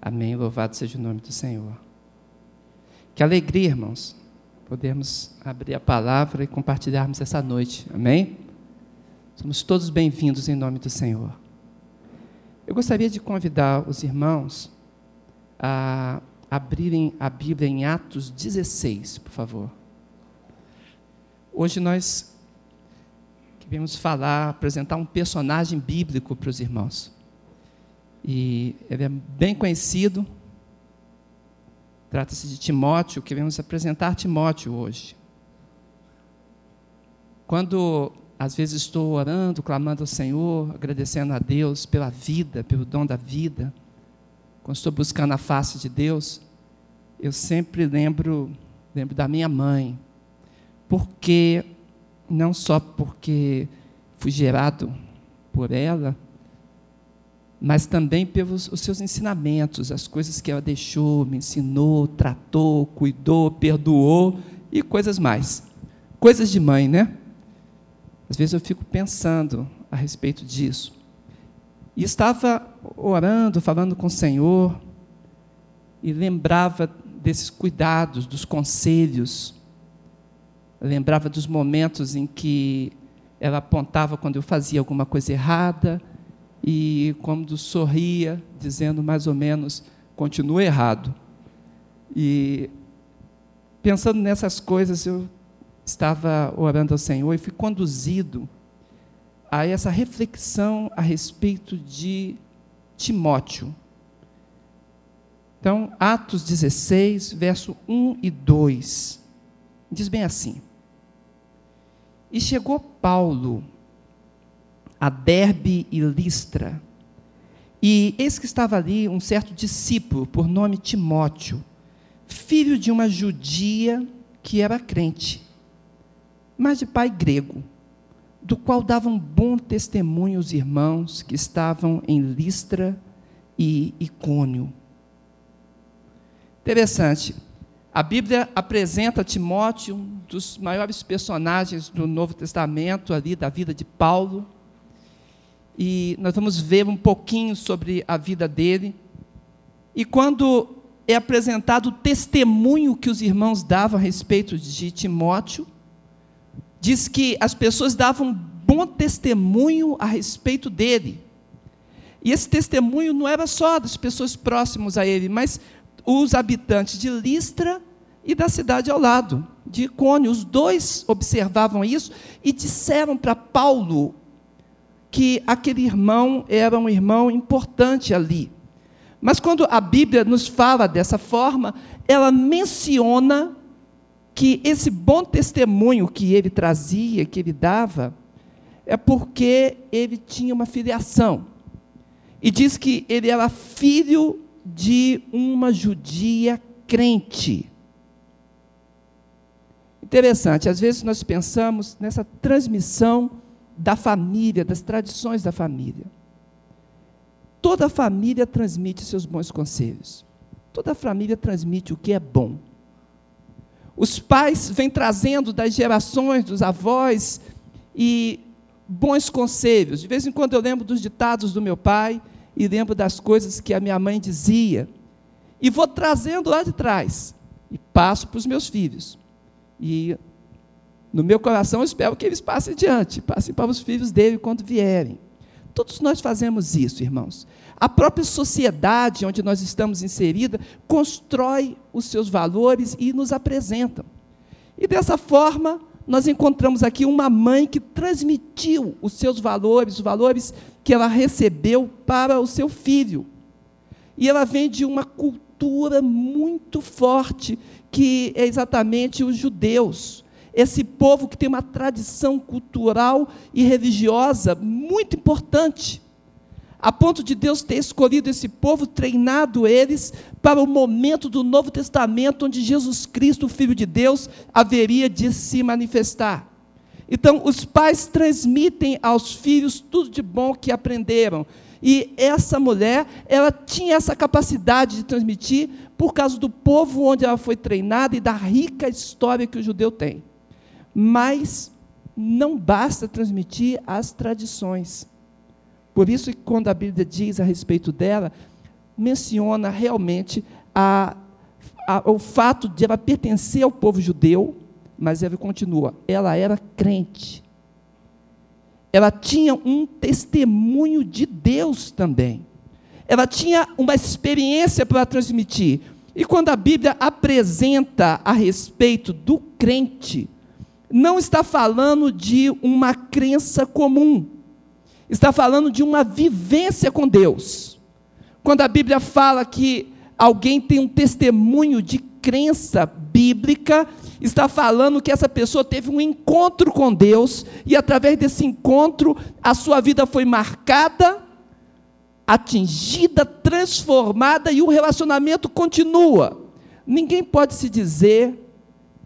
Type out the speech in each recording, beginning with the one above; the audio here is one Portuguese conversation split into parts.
Amém. Louvado seja o nome do Senhor. Que alegria, irmãos, podermos abrir a palavra e compartilharmos essa noite. Amém? Somos todos bem-vindos em nome do Senhor. Eu gostaria de convidar os irmãos a abrirem a Bíblia em Atos 16, por favor. Hoje nós queremos falar, apresentar um personagem bíblico para os irmãos. E ele é bem conhecido. Trata-se de Timóteo, queremos apresentar Timóteo hoje. Quando às vezes estou orando, clamando ao Senhor, agradecendo a Deus pela vida, pelo dom da vida, quando estou buscando a face de Deus, eu sempre lembro, lembro da minha mãe, porque não só porque fui gerado por ela, mas também pelos os seus ensinamentos, as coisas que ela deixou, me ensinou, tratou, cuidou, perdoou e coisas mais. Coisas de mãe, né? Às vezes eu fico pensando a respeito disso. E estava orando, falando com o Senhor, e lembrava desses cuidados, dos conselhos. lembrava dos momentos em que ela apontava quando eu fazia alguma coisa errada, e quando sorria, dizendo mais ou menos, continua errado. E pensando nessas coisas, eu estava orando ao Senhor e fui conduzido a essa reflexão a respeito de Timóteo. Então, Atos 16, verso 1 e 2, diz bem assim: E chegou Paulo a Derbe e Listra. E eis que estava ali um certo discípulo, por nome Timóteo, filho de uma judia que era crente, mas de pai grego, do qual davam bom testemunho os irmãos que estavam em Listra e Icônio. Interessante. A Bíblia apresenta Timóteo, um dos maiores personagens do Novo Testamento, ali da vida de Paulo e nós vamos ver um pouquinho sobre a vida dele. E quando é apresentado o testemunho que os irmãos davam a respeito de Timóteo, diz que as pessoas davam bom testemunho a respeito dele. E esse testemunho não era só das pessoas próximas a ele, mas os habitantes de Listra e da cidade ao lado, de Icônio. Os dois observavam isso e disseram para Paulo que aquele irmão era um irmão importante ali. Mas quando a Bíblia nos fala dessa forma, ela menciona que esse bom testemunho que ele trazia, que ele dava, é porque ele tinha uma filiação. E diz que ele era filho de uma judia crente. Interessante, às vezes nós pensamos nessa transmissão da família, das tradições da família. Toda família transmite seus bons conselhos. Toda família transmite o que é bom. Os pais vêm trazendo das gerações, dos avós, e bons conselhos. De vez em quando eu lembro dos ditados do meu pai e lembro das coisas que a minha mãe dizia. E vou trazendo lá de trás e passo para os meus filhos. E no meu coração, eu espero que eles passem adiante, passem para os filhos dele quando vierem. Todos nós fazemos isso, irmãos. A própria sociedade onde nós estamos inserida constrói os seus valores e nos apresentam. E dessa forma, nós encontramos aqui uma mãe que transmitiu os seus valores, os valores que ela recebeu para o seu filho. E ela vem de uma cultura muito forte, que é exatamente os judeus esse povo que tem uma tradição cultural e religiosa muito importante, a ponto de Deus ter escolhido esse povo, treinado eles para o momento do Novo Testamento, onde Jesus Cristo, o Filho de Deus, haveria de se manifestar. Então, os pais transmitem aos filhos tudo de bom que aprenderam. E essa mulher, ela tinha essa capacidade de transmitir por causa do povo onde ela foi treinada e da rica história que o judeu tem. Mas não basta transmitir as tradições. Por isso, quando a Bíblia diz a respeito dela, menciona realmente a, a, o fato de ela pertencer ao povo judeu, mas ela continua, ela era crente. Ela tinha um testemunho de Deus também. Ela tinha uma experiência para transmitir. E quando a Bíblia apresenta a respeito do crente, não está falando de uma crença comum, está falando de uma vivência com Deus. Quando a Bíblia fala que alguém tem um testemunho de crença bíblica, está falando que essa pessoa teve um encontro com Deus e através desse encontro a sua vida foi marcada, atingida, transformada e o relacionamento continua. Ninguém pode se dizer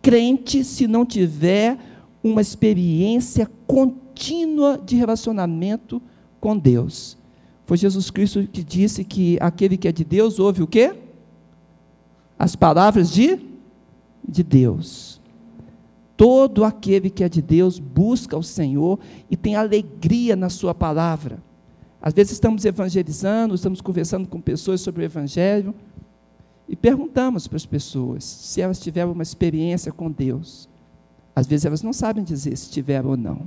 crente se não tiver uma experiência contínua de relacionamento com Deus. Foi Jesus Cristo que disse que aquele que é de Deus ouve o quê? As palavras de, de Deus. Todo aquele que é de Deus busca o Senhor e tem alegria na Sua palavra. Às vezes estamos evangelizando, estamos conversando com pessoas sobre o Evangelho, e perguntamos para as pessoas se elas tiveram uma experiência com Deus. Às vezes elas não sabem dizer se tiveram ou não.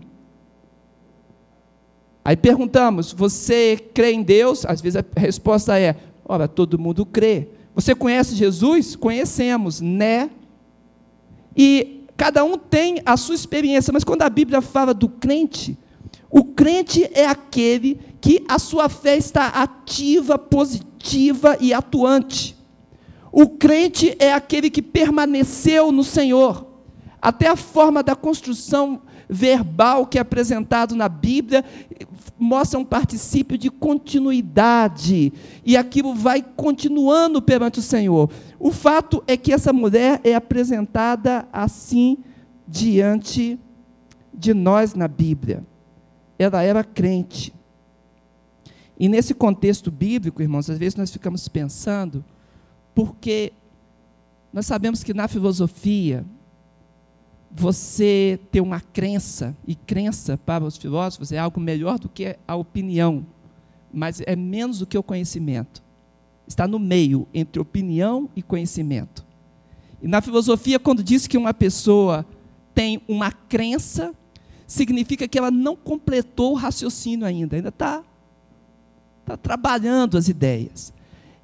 Aí perguntamos: você crê em Deus? Às vezes a resposta é: ora, todo mundo crê. Você conhece Jesus? Conhecemos, né? E cada um tem a sua experiência, mas quando a Bíblia fala do crente, o crente é aquele que a sua fé está ativa, positiva e atuante. O crente é aquele que permaneceu no Senhor. Até a forma da construção verbal que é apresentado na Bíblia mostra um particípio de continuidade, e aquilo vai continuando perante o Senhor. O fato é que essa mulher é apresentada assim diante de nós na Bíblia. Ela era crente. E nesse contexto bíblico, irmãos, às vezes nós ficamos pensando porque nós sabemos que na filosofia, você ter uma crença, e crença para os filósofos é algo melhor do que a opinião, mas é menos do que o conhecimento. Está no meio entre opinião e conhecimento. E na filosofia, quando diz que uma pessoa tem uma crença, significa que ela não completou o raciocínio ainda, ainda está tá trabalhando as ideias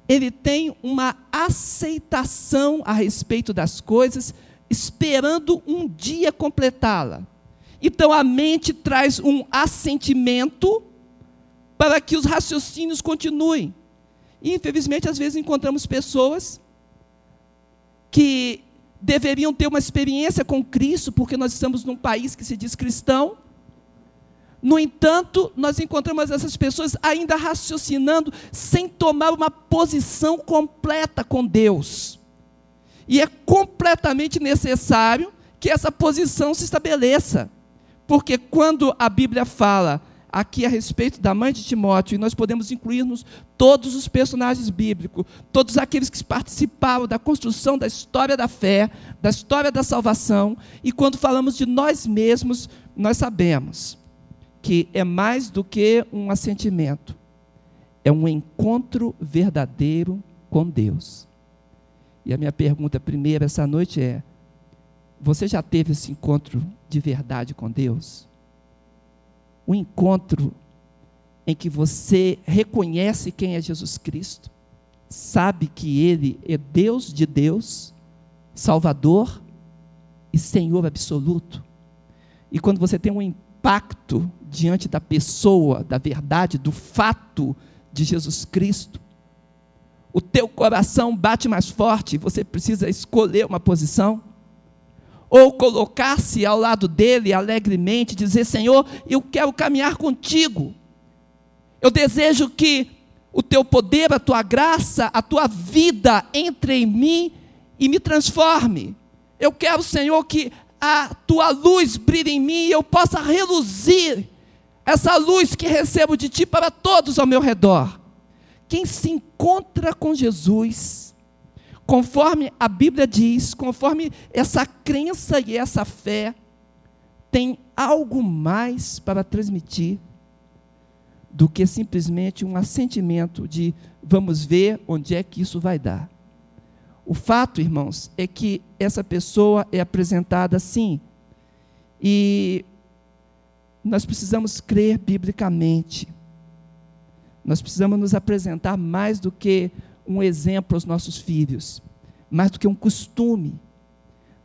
ele tem uma aceitação a respeito das coisas, esperando um dia completá-la. Então a mente traz um assentimento para que os raciocínios continuem. E infelizmente às vezes encontramos pessoas que deveriam ter uma experiência com Cristo, porque nós estamos num país que se diz cristão, no entanto, nós encontramos essas pessoas ainda raciocinando sem tomar uma posição completa com Deus. E é completamente necessário que essa posição se estabeleça. Porque quando a Bíblia fala aqui a respeito da mãe de Timóteo, e nós podemos incluir-nos todos os personagens bíblicos, todos aqueles que participaram da construção da história da fé, da história da salvação, e quando falamos de nós mesmos, nós sabemos que é mais do que um assentimento, é um encontro verdadeiro com Deus. E a minha pergunta primeira essa noite é: você já teve esse encontro de verdade com Deus? Um encontro em que você reconhece quem é Jesus Cristo, sabe que Ele é Deus de Deus, Salvador e Senhor absoluto. E quando você tem um impacto diante da pessoa, da verdade, do fato de Jesus Cristo, o teu coração bate mais forte, você precisa escolher uma posição, ou colocar-se ao lado dele alegremente, dizer: Senhor, eu quero caminhar contigo, eu desejo que o teu poder, a tua graça, a tua vida entre em mim e me transforme. Eu quero, Senhor, que a tua luz brilhe em mim e eu possa reluzir essa luz que recebo de ti para todos ao meu redor. Quem se encontra com Jesus, conforme a Bíblia diz, conforme essa crença e essa fé, tem algo mais para transmitir do que simplesmente um assentimento de vamos ver onde é que isso vai dar. O fato, irmãos, é que essa pessoa é apresentada assim. E nós precisamos crer biblicamente. Nós precisamos nos apresentar mais do que um exemplo aos nossos filhos, mais do que um costume.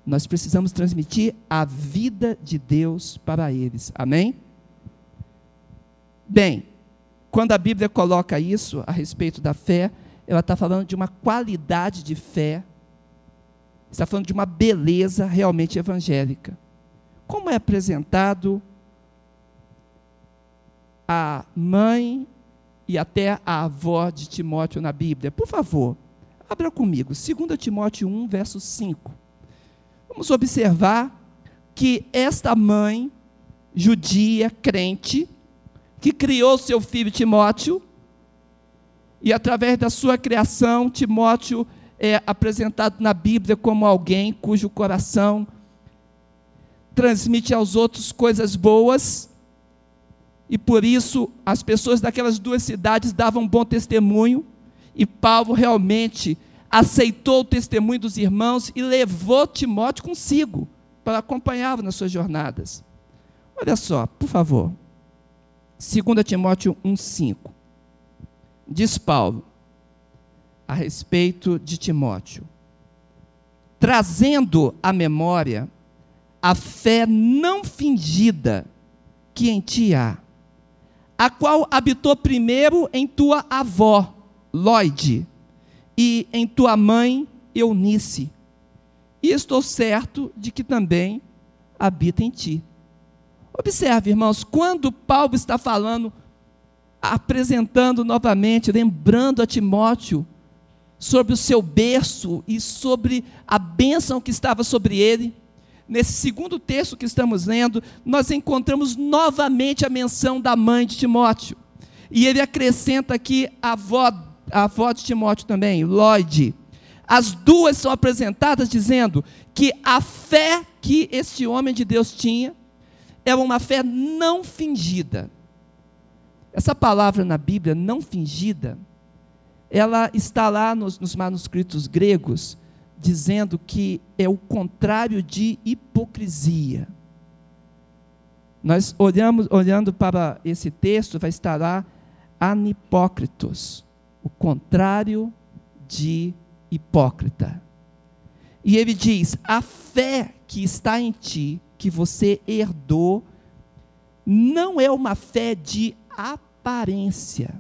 Nós precisamos transmitir a vida de Deus para eles. Amém? Bem, quando a Bíblia coloca isso a respeito da fé, ela está falando de uma qualidade de fé, está falando de uma beleza realmente evangélica. Como é apresentado a mãe e até a avó de Timóteo na Bíblia? Por favor, abra comigo, 2 Timóteo 1, verso 5. Vamos observar que esta mãe judia, crente, que criou seu filho Timóteo, e através da sua criação, Timóteo é apresentado na Bíblia como alguém cujo coração transmite aos outros coisas boas, e por isso as pessoas daquelas duas cidades davam bom testemunho, e Paulo realmente aceitou o testemunho dos irmãos e levou Timóteo consigo para acompanhá-lo nas suas jornadas. Olha só, por favor. 2 Timóteo 1,5. Diz Paulo a respeito de Timóteo, trazendo à memória a fé não fingida que em ti há, a qual habitou primeiro em tua avó, Lloyd, e em tua mãe, Eunice. E estou certo de que também habita em ti. Observe, irmãos, quando Paulo está falando, apresentando novamente, lembrando a Timóteo sobre o seu berço e sobre a bênção que estava sobre ele, nesse segundo texto que estamos lendo, nós encontramos novamente a menção da mãe de Timóteo. E ele acrescenta aqui a avó, a avó de Timóteo também, Lloyd. As duas são apresentadas dizendo que a fé que este homem de Deus tinha é uma fé não fingida. Essa palavra na Bíblia, não fingida, ela está lá nos, nos manuscritos gregos, dizendo que é o contrário de hipocrisia. Nós olhamos, olhando para esse texto, vai estar lá anipócritos, o contrário de hipócrita. E ele diz: a fé que está em ti que você herdou não é uma fé de aparência.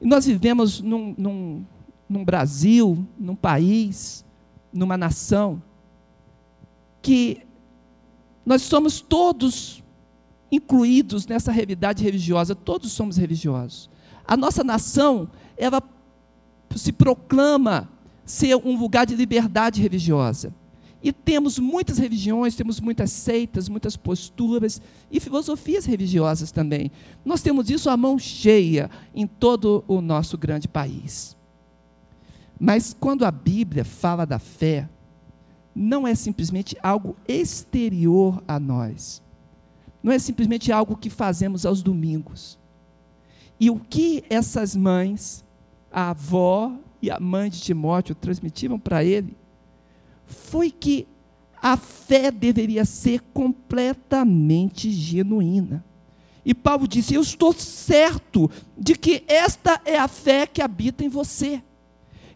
E nós vivemos num, num, num Brasil, num país, numa nação, que nós somos todos incluídos nessa realidade religiosa, todos somos religiosos. A nossa nação, ela se proclama ser um lugar de liberdade religiosa. E temos muitas religiões, temos muitas seitas, muitas posturas e filosofias religiosas também. Nós temos isso à mão cheia em todo o nosso grande país. Mas quando a Bíblia fala da fé, não é simplesmente algo exterior a nós. Não é simplesmente algo que fazemos aos domingos. E o que essas mães, a avó e a mãe de Timóteo transmitiram para ele foi que a fé deveria ser completamente genuína. E Paulo disse: Eu estou certo de que esta é a fé que habita em você.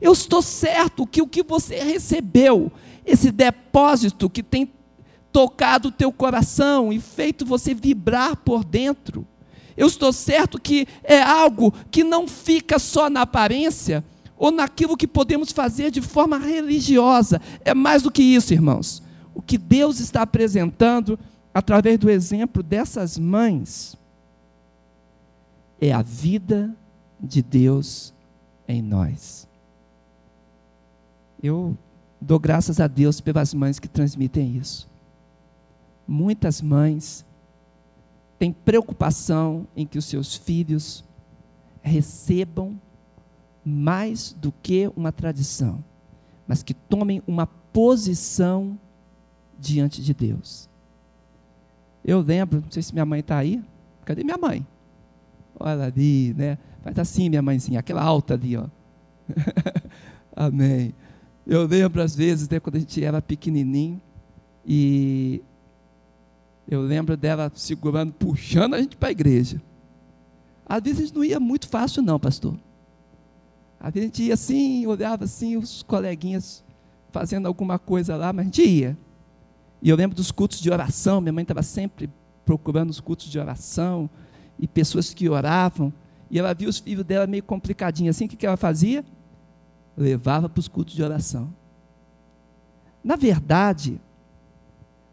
Eu estou certo que o que você recebeu, esse depósito que tem tocado o teu coração e feito você vibrar por dentro, eu estou certo que é algo que não fica só na aparência, ou naquilo que podemos fazer de forma religiosa. É mais do que isso, irmãos. O que Deus está apresentando através do exemplo dessas mães é a vida de Deus em nós. Eu dou graças a Deus pelas mães que transmitem isso. Muitas mães têm preocupação em que os seus filhos recebam mais do que uma tradição, mas que tomem uma posição diante de Deus. Eu lembro, não sei se minha mãe está aí. Cadê minha mãe? Olha ali, né? Faz assim, minha mãezinha, aquela alta ali, ó. Amém. Eu lembro às vezes, né, quando a gente era pequenininho, e eu lembro dela segurando, puxando a gente para a igreja. Às vezes não ia muito fácil, não, pastor. A gente ia assim, olhava assim, os coleguinhas fazendo alguma coisa lá, mas a gente ia. E eu lembro dos cultos de oração, minha mãe estava sempre procurando os cultos de oração, e pessoas que oravam, e ela via os filhos dela meio complicadinhos assim, o que, que ela fazia? Levava para os cultos de oração. Na verdade,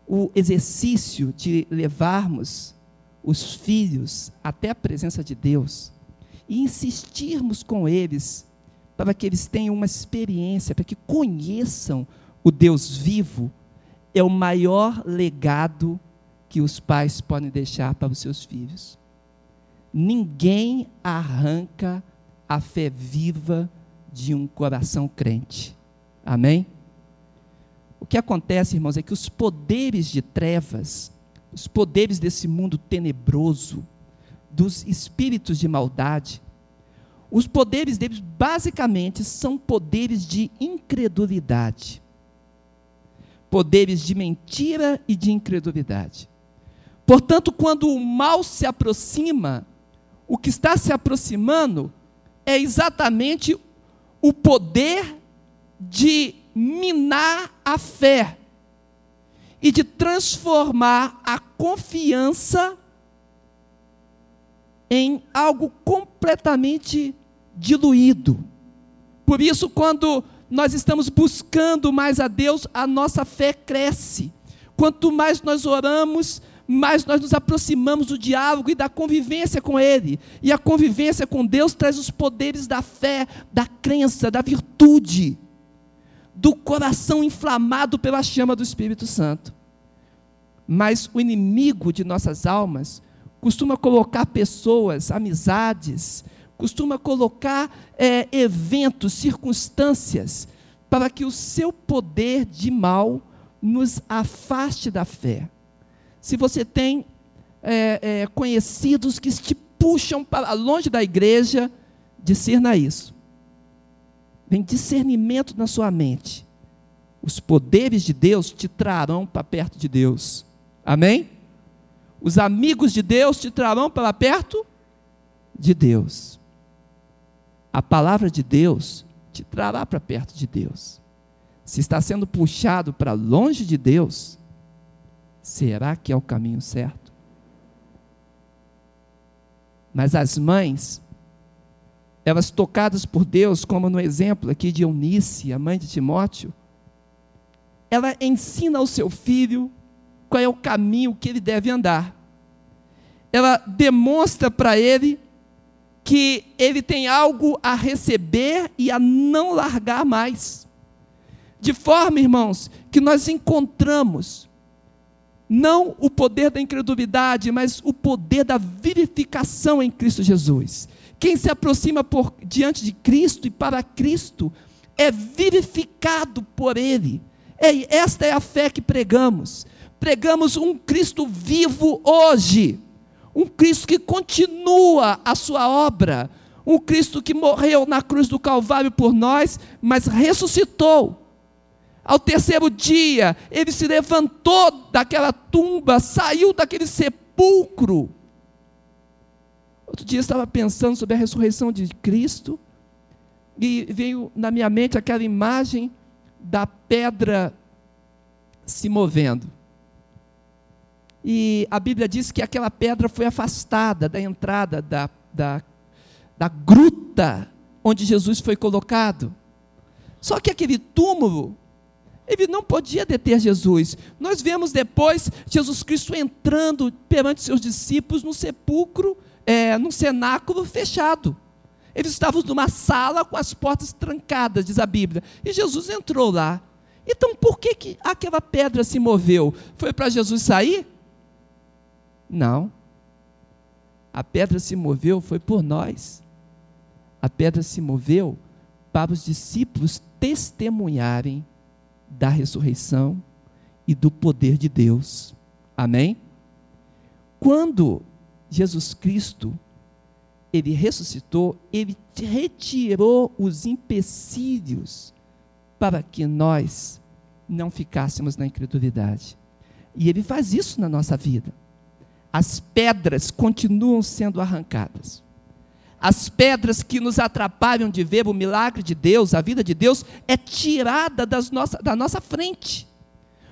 o exercício de levarmos os filhos até a presença de Deus e insistirmos com eles para que eles tenham uma experiência, para que conheçam o Deus vivo, é o maior legado que os pais podem deixar para os seus filhos. Ninguém arranca a fé viva de um coração crente. Amém? O que acontece, irmãos, é que os poderes de trevas, os poderes desse mundo tenebroso, dos espíritos de maldade, os poderes deles basicamente são poderes de incredulidade. Poderes de mentira e de incredulidade. Portanto, quando o mal se aproxima, o que está se aproximando é exatamente o poder de minar a fé e de transformar a confiança em algo completamente diluído. Por isso, quando nós estamos buscando mais a Deus, a nossa fé cresce. Quanto mais nós oramos, mais nós nos aproximamos do diálogo e da convivência com Ele. E a convivência com Deus traz os poderes da fé, da crença, da virtude, do coração inflamado pela chama do Espírito Santo. Mas o inimigo de nossas almas costuma colocar pessoas, amizades, costuma colocar é, eventos, circunstâncias, para que o seu poder de mal nos afaste da fé. Se você tem é, é, conhecidos que te puxam para longe da igreja, discerna isso. Vem discernimento na sua mente. Os poderes de Deus te trarão para perto de Deus. Amém? Os amigos de Deus te trarão para perto de Deus. A palavra de Deus te trará para perto de Deus. Se está sendo puxado para longe de Deus, será que é o caminho certo? Mas as mães, elas tocadas por Deus, como no exemplo aqui de Eunice, a mãe de Timóteo, ela ensina ao seu filho qual é o caminho que ele deve andar. Ela demonstra para ele que ele tem algo a receber e a não largar mais. De forma, irmãos, que nós encontramos não o poder da incredulidade, mas o poder da vivificação em Cristo Jesus. Quem se aproxima por diante de Cristo e para Cristo é vivificado por Ele. É, esta é a fé que pregamos pregamos um Cristo vivo hoje, um Cristo que continua a sua obra, um Cristo que morreu na cruz do Calvário por nós, mas ressuscitou. Ao terceiro dia, ele se levantou daquela tumba, saiu daquele sepulcro. Outro dia estava pensando sobre a ressurreição de Cristo, e veio na minha mente aquela imagem da pedra se movendo. E a Bíblia diz que aquela pedra foi afastada da entrada da, da, da gruta onde Jesus foi colocado. Só que aquele túmulo, ele não podia deter Jesus. Nós vemos depois Jesus Cristo entrando perante seus discípulos no sepulcro, é, num cenáculo fechado. Eles estavam numa sala com as portas trancadas, diz a Bíblia. E Jesus entrou lá. Então, por que, que aquela pedra se moveu? Foi para Jesus sair? Não. A pedra se moveu foi por nós. A pedra se moveu para os discípulos testemunharem da ressurreição e do poder de Deus. Amém? Quando Jesus Cristo ele ressuscitou, ele retirou os empecilhos para que nós não ficássemos na incredulidade. E ele faz isso na nossa vida. As pedras continuam sendo arrancadas. As pedras que nos atrapalham de ver o milagre de Deus, a vida de Deus, é tirada das nossa, da nossa frente.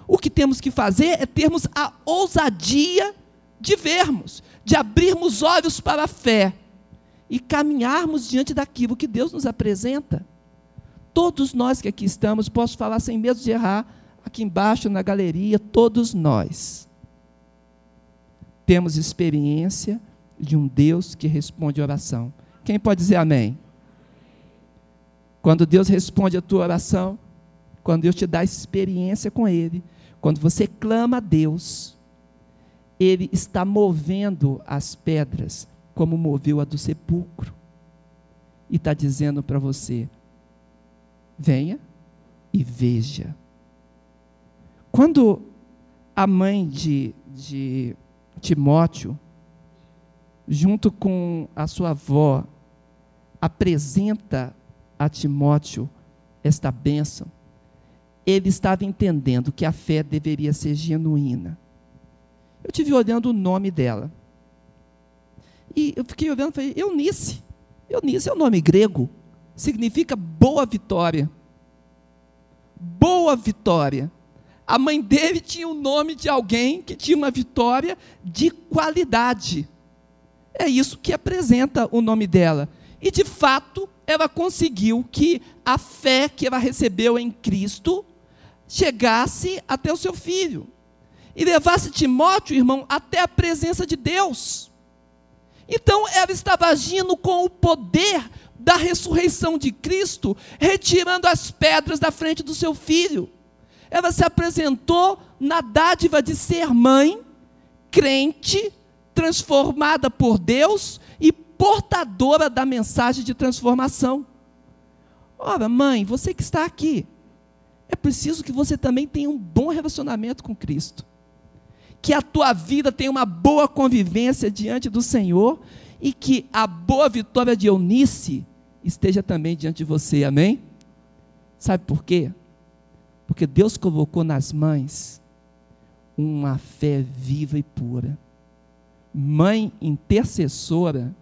O que temos que fazer é termos a ousadia de vermos, de abrirmos olhos para a fé e caminharmos diante daquilo que Deus nos apresenta. Todos nós que aqui estamos, posso falar sem medo de errar, aqui embaixo na galeria, todos nós temos experiência de um Deus que responde oração. Quem pode dizer amém? Quando Deus responde a tua oração, quando Deus te dá experiência com Ele, quando você clama a Deus, Ele está movendo as pedras como moveu a do sepulcro. E está dizendo para você: venha e veja. Quando a mãe de, de Timóteo, junto com a sua avó, apresenta a Timóteo esta bênção, ele estava entendendo que a fé deveria ser genuína. Eu tive olhando o nome dela. E eu fiquei olhando e falei, Eunice. Eunice é o um nome grego. Significa boa vitória. Boa vitória. A mãe dele tinha o nome de alguém que tinha uma vitória de qualidade. É isso que apresenta o nome dela. E de fato, ela conseguiu que a fé que ela recebeu em Cristo chegasse até o seu filho e levasse Timóteo, irmão, até a presença de Deus. Então ela estava agindo com o poder da ressurreição de Cristo, retirando as pedras da frente do seu filho. Ela se apresentou na dádiva de ser mãe, crente, transformada por Deus e portadora da mensagem de transformação. Ora, mãe, você que está aqui, é preciso que você também tenha um bom relacionamento com Cristo que a tua vida tenha uma boa convivência diante do Senhor e que a boa vitória de Eunice esteja também diante de você, amém? Sabe por quê? Porque Deus colocou nas mães uma fé viva e pura. Mãe intercessora,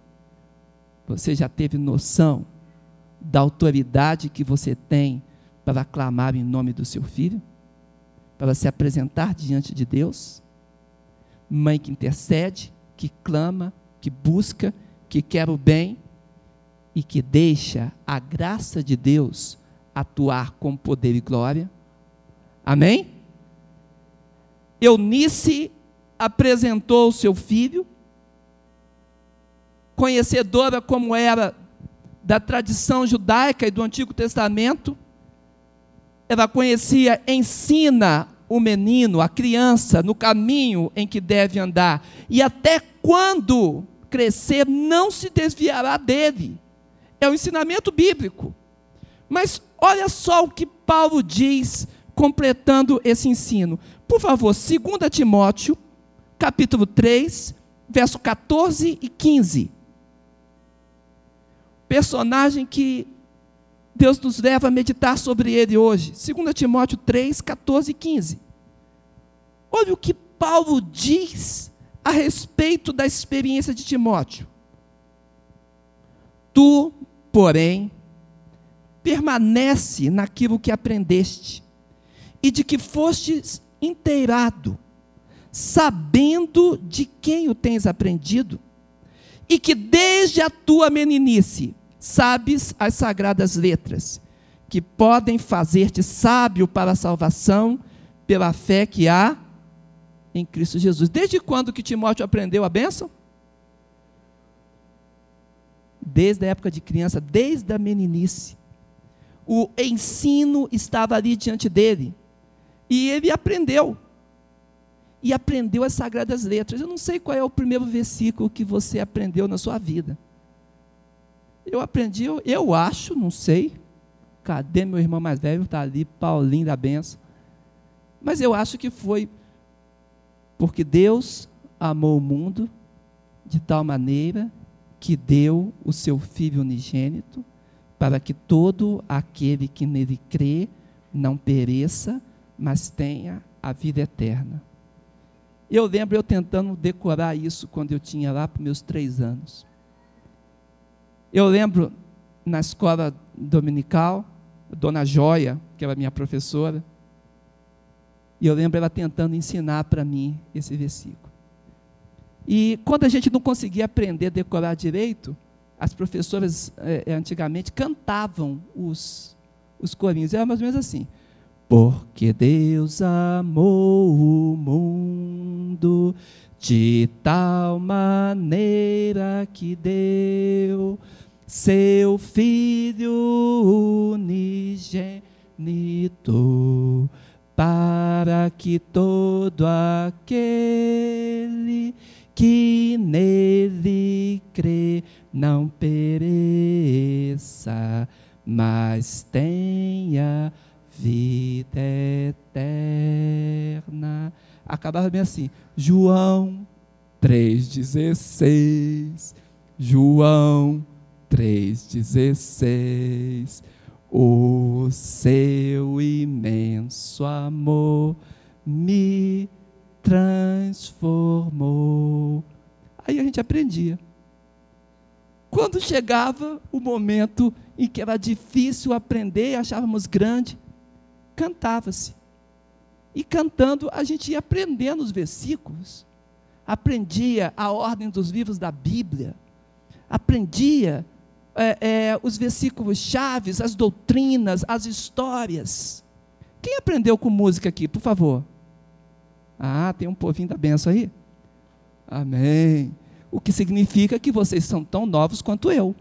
você já teve noção da autoridade que você tem para clamar em nome do seu filho? Para se apresentar diante de Deus? mãe que intercede, que clama, que busca, que quer o bem e que deixa a graça de Deus atuar com poder e glória. Amém? Eunice apresentou o seu filho, conhecedora como era da tradição judaica e do Antigo Testamento, ela conhecia, ensina o menino, a criança, no caminho em que deve andar, e até quando crescer, não se desviará dele. É o ensinamento bíblico. Mas olha só o que Paulo diz, completando esse ensino. Por favor, 2 Timóteo, capítulo 3, verso 14 e 15. Personagem que Deus nos leva a meditar sobre ele hoje. 2 Timóteo 3, 14 e 15. Olha o que Paulo diz a respeito da experiência de Timóteo. Tu, porém, permanece naquilo que aprendeste e de que fostes inteirado, sabendo de quem o tens aprendido, e que desde a tua meninice sabes as sagradas letras, que podem fazer-te sábio para a salvação pela fé que há em Cristo Jesus. Desde quando que Timóteo aprendeu a bênção? Desde a época de criança, desde a meninice. O ensino estava ali diante dele. E ele aprendeu. E aprendeu as sagradas letras. Eu não sei qual é o primeiro versículo que você aprendeu na sua vida. Eu aprendi, eu, eu acho, não sei. Cadê meu irmão mais velho? Está ali, Paulinho da benção. Mas eu acho que foi porque Deus amou o mundo de tal maneira que deu o seu Filho unigênito, para que todo aquele que nele crê não pereça, mas tenha a vida eterna. Eu lembro eu tentando decorar isso quando eu tinha lá para meus três anos. Eu lembro na escola dominical, Dona Joia, que era minha professora, e eu lembro ela tentando ensinar para mim esse versículo. E quando a gente não conseguia aprender a decorar direito, as professoras eh, antigamente cantavam os, os corinhos. Era mais ou menos assim. Porque Deus amou o mundo de tal maneira que deu seu Filho unigênito, para que todo aquele que nele crê não pereça, mas tenha vida eterna. Acabava bem assim, João 3,16, João 3,16, o seu imenso amor me transformou. Aí a gente aprendia. Quando chegava o momento em que era difícil aprender, achávamos grande, cantava-se. E cantando, a gente ia aprendendo os versículos, aprendia a ordem dos livros da Bíblia, aprendia é, é, os versículos chaves, as doutrinas, as histórias. Quem aprendeu com música aqui, por favor? Ah, tem um povinho da benção aí? Amém. O que significa que vocês são tão novos quanto eu.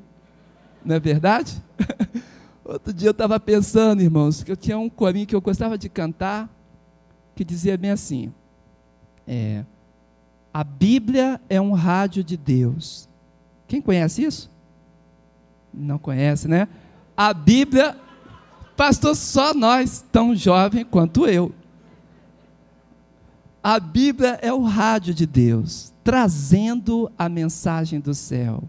Não é verdade? Outro dia eu estava pensando, irmãos, que eu tinha um corinho que eu gostava de cantar, que dizia bem assim: é, A Bíblia é um rádio de Deus. Quem conhece isso? Não conhece, né? A Bíblia, pastor, só nós, tão jovem quanto eu. A Bíblia é o rádio de Deus, trazendo a mensagem do céu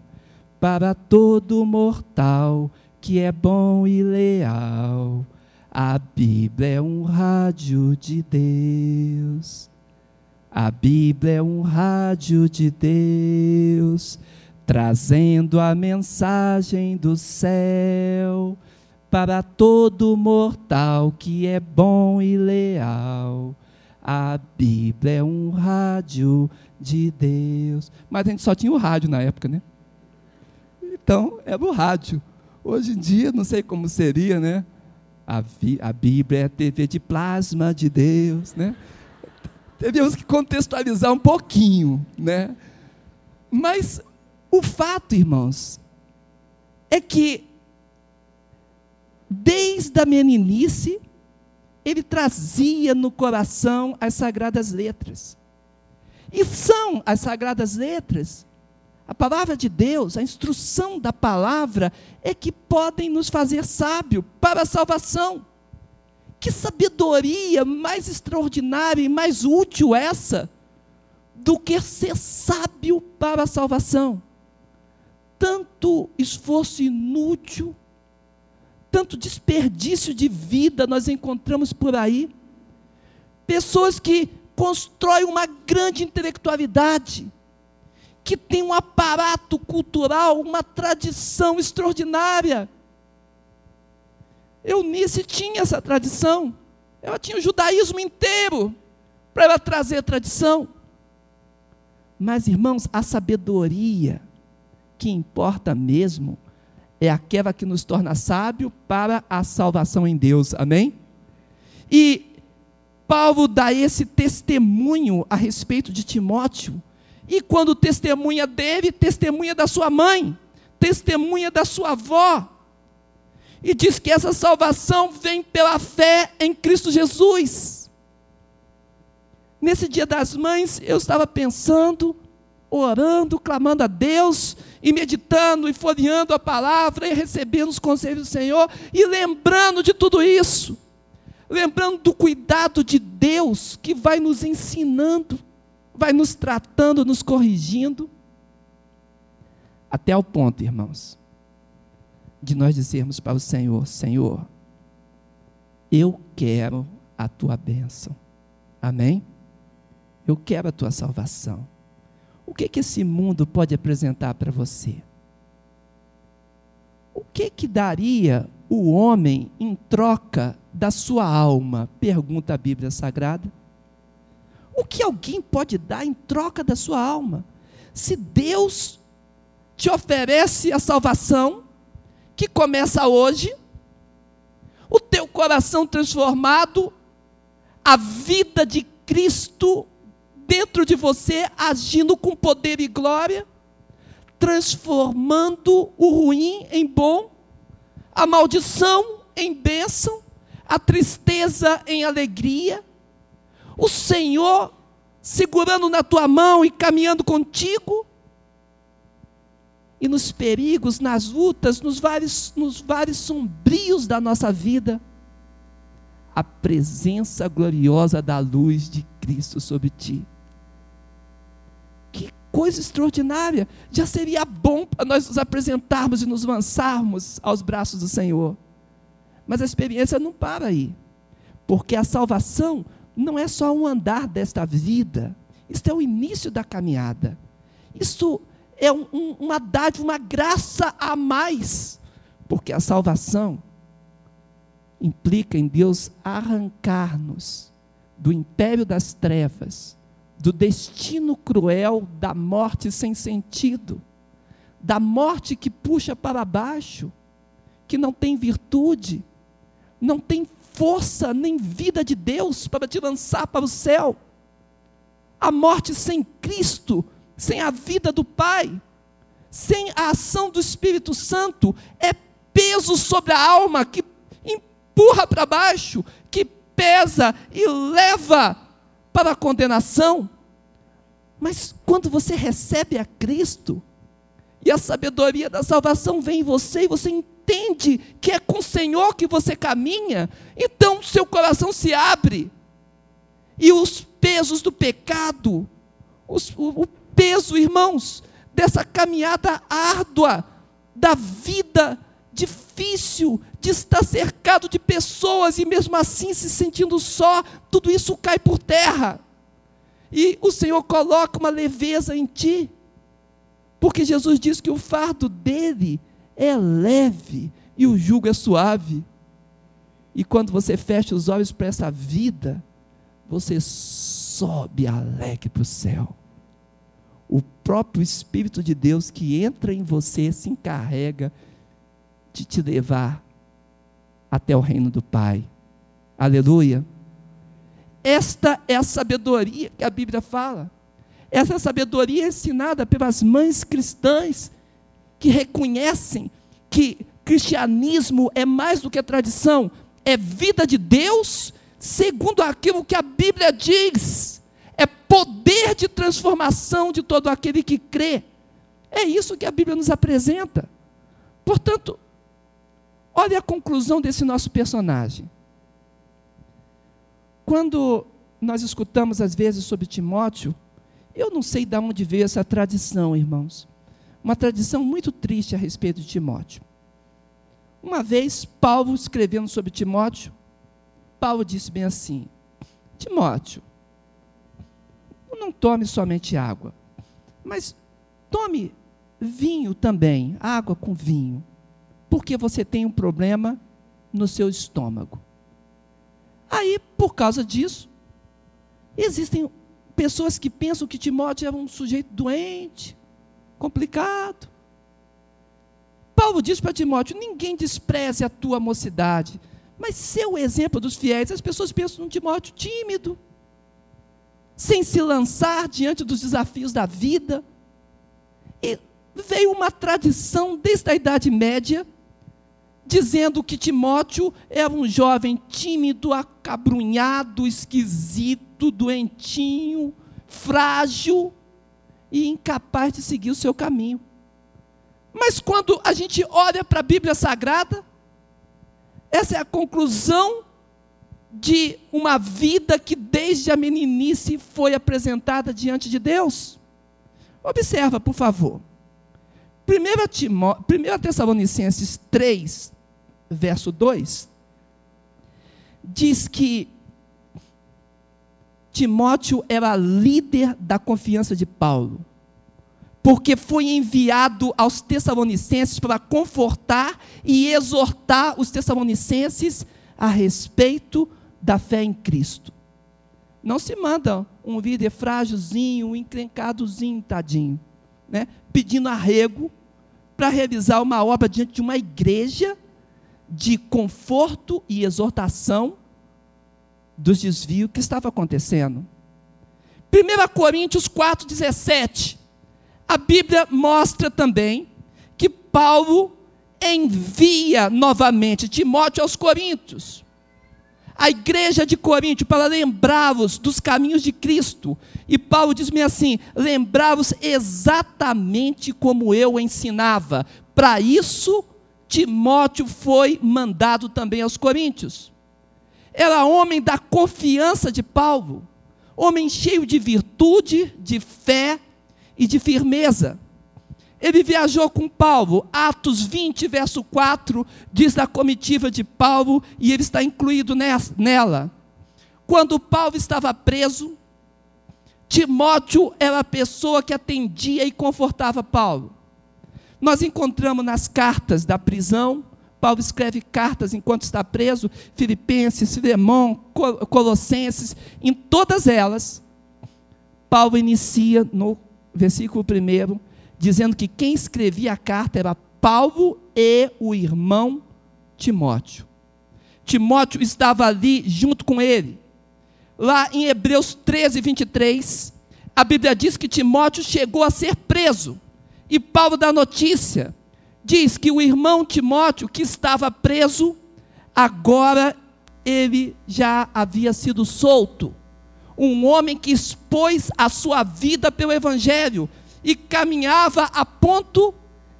para todo mortal que é bom e leal. A Bíblia é um rádio de Deus. A Bíblia é um rádio de Deus, trazendo a mensagem do céu para todo mortal que é bom e leal. A Bíblia é um rádio de Deus. Mas a gente só tinha o rádio na época, né? Então, era o rádio. Hoje em dia, não sei como seria, né? A, a Bíblia é a TV de plasma de Deus, né? Tivemos que contextualizar um pouquinho, né? Mas o fato, irmãos, é que desde a meninice ele trazia no coração as sagradas letras. E são as sagradas letras a palavra de Deus, a instrução da palavra, é que podem nos fazer sábio para a salvação. Que sabedoria mais extraordinária e mais útil essa do que ser sábio para a salvação? Tanto esforço inútil, tanto desperdício de vida nós encontramos por aí. Pessoas que constroem uma grande intelectualidade, que tem um aparato cultural, uma tradição extraordinária. Eunice tinha essa tradição. Ela tinha o judaísmo inteiro para ela trazer tradição. Mas, irmãos, a sabedoria que importa mesmo é aquela que nos torna sábio para a salvação em Deus. Amém? E Paulo dá esse testemunho a respeito de Timóteo e quando testemunha dele, testemunha da sua mãe, testemunha da sua avó. E diz que essa salvação vem pela fé em Cristo Jesus. Nesse dia das mães, eu estava pensando, orando, clamando a Deus, e meditando, e folheando a palavra, e recebendo os conselhos do Senhor, e lembrando de tudo isso. Lembrando do cuidado de Deus que vai nos ensinando vai nos tratando, nos corrigindo. Até o ponto, irmãos, de nós dizermos para o Senhor: Senhor, eu quero a tua bênção. Amém? Eu quero a tua salvação. O que que esse mundo pode apresentar para você? O que que daria o homem em troca da sua alma? Pergunta a Bíblia Sagrada. O que alguém pode dar em troca da sua alma? Se Deus te oferece a salvação, que começa hoje, o teu coração transformado, a vida de Cristo dentro de você, agindo com poder e glória, transformando o ruim em bom, a maldição em bênção, a tristeza em alegria, o Senhor segurando na tua mão e caminhando contigo, e nos perigos, nas lutas, nos vários, nos vários sombrios da nossa vida, a presença gloriosa da luz de Cristo sobre ti. Que coisa extraordinária! Já seria bom para nós nos apresentarmos e nos lançarmos aos braços do Senhor. Mas a experiência não para aí, porque a salvação não é só um andar desta vida, isso é o início da caminhada. Isso é um, um, uma dádiva, uma graça a mais, porque a salvação implica em Deus arrancar-nos do império das trevas, do destino cruel da morte sem sentido, da morte que puxa para baixo, que não tem virtude, não tem força nem vida de Deus para te lançar para o céu. A morte sem Cristo, sem a vida do Pai, sem a ação do Espírito Santo, é peso sobre a alma que empurra para baixo, que pesa e leva para a condenação. Mas quando você recebe a Cristo, e a sabedoria da salvação vem em você, e você entende que é com o Senhor que você caminha, então seu coração se abre, e os pesos do pecado, os, o, o peso, irmãos, dessa caminhada árdua, da vida difícil, de estar cercado de pessoas e mesmo assim se sentindo só, tudo isso cai por terra. E o Senhor coloca uma leveza em ti, porque Jesus diz que o fardo dele é leve e o jugo é suave. E quando você fecha os olhos para essa vida, você sobe alegre para o céu. O próprio Espírito de Deus que entra em você se encarrega de te levar até o reino do Pai. Aleluia. Esta é a sabedoria que a Bíblia fala. Essa sabedoria é ensinada pelas mães cristãs que reconhecem que cristianismo é mais do que tradição, é vida de Deus, segundo aquilo que a Bíblia diz, é poder de transformação de todo aquele que crê. É isso que a Bíblia nos apresenta. Portanto, olha a conclusão desse nosso personagem. Quando nós escutamos às vezes sobre Timóteo, eu não sei de onde veio essa tradição, irmãos uma tradição muito triste a respeito de Timóteo. Uma vez, Paulo escrevendo sobre Timóteo, Paulo disse bem assim: Timóteo, não tome somente água, mas tome vinho também, água com vinho, porque você tem um problema no seu estômago. Aí, por causa disso, existem pessoas que pensam que Timóteo é um sujeito doente, complicado. Paulo diz para Timóteo: ninguém despreze a tua mocidade, mas seu exemplo dos fiéis, as pessoas pensam num Timóteo tímido, sem se lançar diante dos desafios da vida. E veio uma tradição desde a Idade Média, dizendo que Timóteo era um jovem tímido, acabrunhado, esquisito, doentinho, frágil e incapaz de seguir o seu caminho. Mas quando a gente olha para a Bíblia Sagrada, essa é a conclusão de uma vida que desde a meninice foi apresentada diante de Deus. Observa, por favor. 1, Timó... 1 Tessalonicenses 3, verso 2, diz que Timóteo era líder da confiança de Paulo, porque foi enviado aos Tessalonicenses para confortar e exortar os Tessalonicenses a respeito da fé em Cristo. Não se manda um líder frágilzinho, um encrencadozinho, tadinho, né? pedindo arrego para realizar uma obra diante de uma igreja de conforto e exortação dos desvios que estava acontecendo. 1 Coríntios 4,17. A Bíblia mostra também que Paulo envia novamente Timóteo aos Coríntios. A igreja de Corinto, para lembrá-los dos caminhos de Cristo. E Paulo diz-me assim: lembrá-los exatamente como eu ensinava. Para isso, Timóteo foi mandado também aos coríntios. Era homem da confiança de Paulo, homem cheio de virtude, de fé e de firmeza. Ele viajou com Paulo, Atos 20, verso 4, diz da comitiva de Paulo, e ele está incluído nela. Quando Paulo estava preso, Timóteo era a pessoa que atendia e confortava Paulo. Nós encontramos nas cartas da prisão, Paulo escreve cartas enquanto está preso, Filipenses, Filemão, Colossenses, em todas elas, Paulo inicia no versículo 1, dizendo que quem escrevia a carta era Paulo e o irmão Timóteo. Timóteo estava ali junto com ele. Lá em Hebreus 13, 23, a Bíblia diz que Timóteo chegou a ser preso. E Paulo dá notícia, diz que o irmão Timóteo, que estava preso, agora ele já havia sido solto. Um homem que expôs a sua vida pelo Evangelho e caminhava a ponto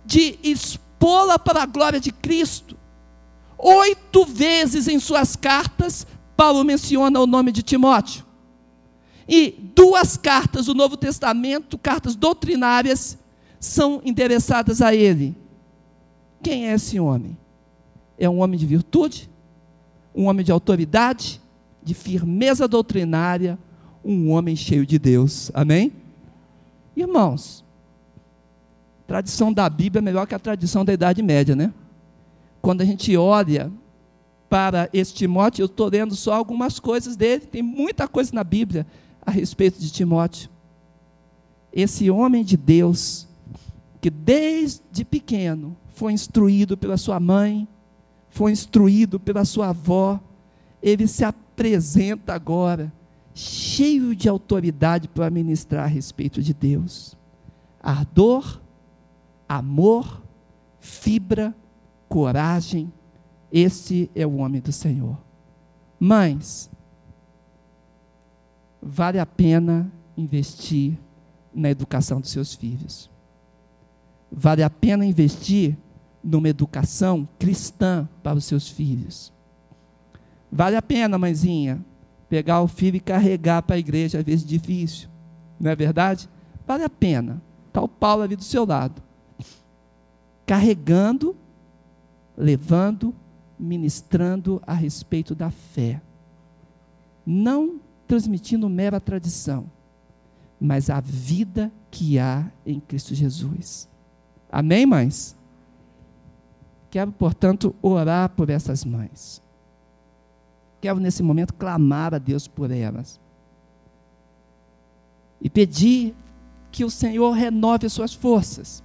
de expô-la para a glória de Cristo. Oito vezes em suas cartas, Paulo menciona o nome de Timóteo. E duas cartas do Novo Testamento, cartas doutrinárias, são endereçadas a ele. Quem é esse homem? É um homem de virtude, um homem de autoridade, de firmeza doutrinária, um homem cheio de Deus. Amém? Irmãos, tradição da Bíblia é melhor que a tradição da Idade Média, né? Quando a gente olha para este Timóteo, eu estou lendo só algumas coisas dele, tem muita coisa na Bíblia a respeito de Timóteo. Esse homem de Deus, que desde pequeno foi instruído pela sua mãe, foi instruído pela sua avó, ele se apresenta agora cheio de autoridade para ministrar a respeito de Deus. Ardor, amor, fibra, coragem, esse é o homem do Senhor. Mães, vale a pena investir na educação dos seus filhos. Vale a pena investir numa educação cristã para os seus filhos. Vale a pena, mãezinha, pegar o filho e carregar para a igreja, às vezes difícil. Não é verdade? Vale a pena. Está o Paulo ali do seu lado. Carregando, levando, ministrando a respeito da fé. Não transmitindo mera tradição, mas a vida que há em Cristo Jesus. Amém, mães? Quero, portanto, orar por essas mães. Quero, nesse momento, clamar a Deus por elas. E pedir que o Senhor renove as suas forças.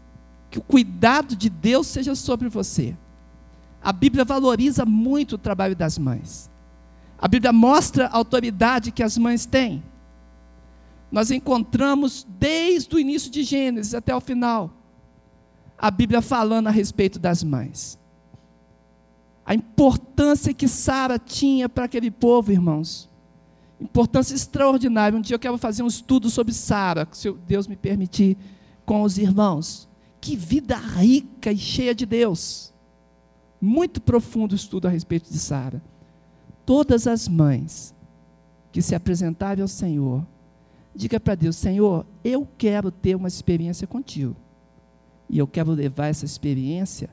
Que o cuidado de Deus seja sobre você. A Bíblia valoriza muito o trabalho das mães. A Bíblia mostra a autoridade que as mães têm. Nós encontramos desde o início de Gênesis até o final a Bíblia falando a respeito das mães. A importância que Sara tinha para aquele povo, irmãos. Importância extraordinária. Um dia eu quero fazer um estudo sobre Sara, se Deus me permitir, com os irmãos. Que vida rica e cheia de Deus. Muito profundo estudo a respeito de Sara. Todas as mães que se apresentarem ao Senhor, diga para Deus: Senhor, eu quero ter uma experiência contigo E eu quero levar essa experiência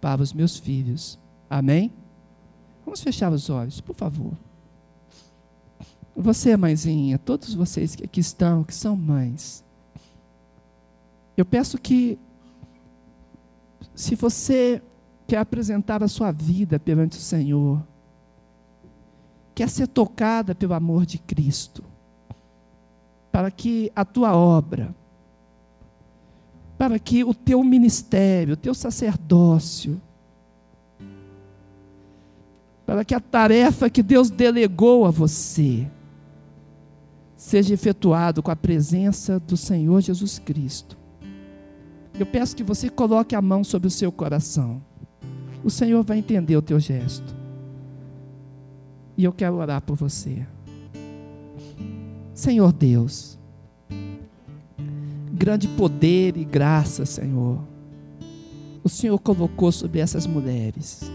para os meus filhos. Amém? Vamos fechar os olhos, por favor. Você, mãezinha, todos vocês que aqui estão, que são mães, eu peço que, se você quer apresentar a sua vida perante o Senhor, quer ser tocada pelo amor de Cristo, para que a tua obra, para que o teu ministério, o teu sacerdócio, para que a tarefa que Deus delegou a você seja efetuado com a presença do Senhor Jesus Cristo. Eu peço que você coloque a mão sobre o seu coração. O Senhor vai entender o teu gesto. E eu quero orar por você. Senhor Deus, grande poder e graça, Senhor, o Senhor colocou sobre essas mulheres.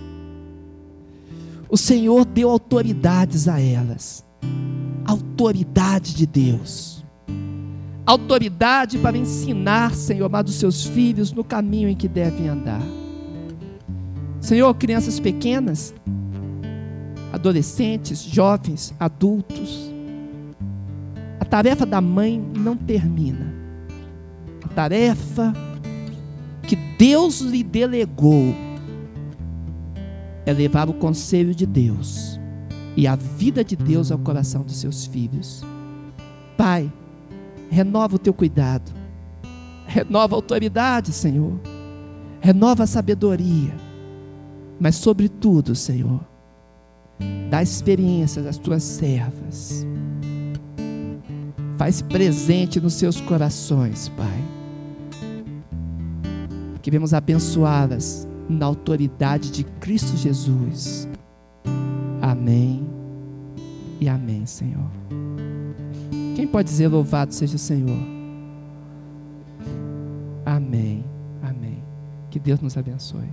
O Senhor deu autoridades a elas. Autoridade de Deus. Autoridade para ensinar, Senhor amado, os seus filhos no caminho em que devem andar. Senhor, crianças pequenas, adolescentes, jovens, adultos, a tarefa da mãe não termina. Tarefa que Deus lhe delegou é levar o conselho de Deus e a vida de Deus ao coração dos seus filhos. Pai, renova o teu cuidado, renova a autoridade, Senhor, renova a sabedoria, mas, sobretudo, Senhor, dá experiência às tuas servas, faz presente nos seus corações, Pai. Queremos abençoá-las na autoridade de Cristo Jesus. Amém e amém, Senhor. Quem pode dizer louvado seja o Senhor? Amém, amém. Que Deus nos abençoe.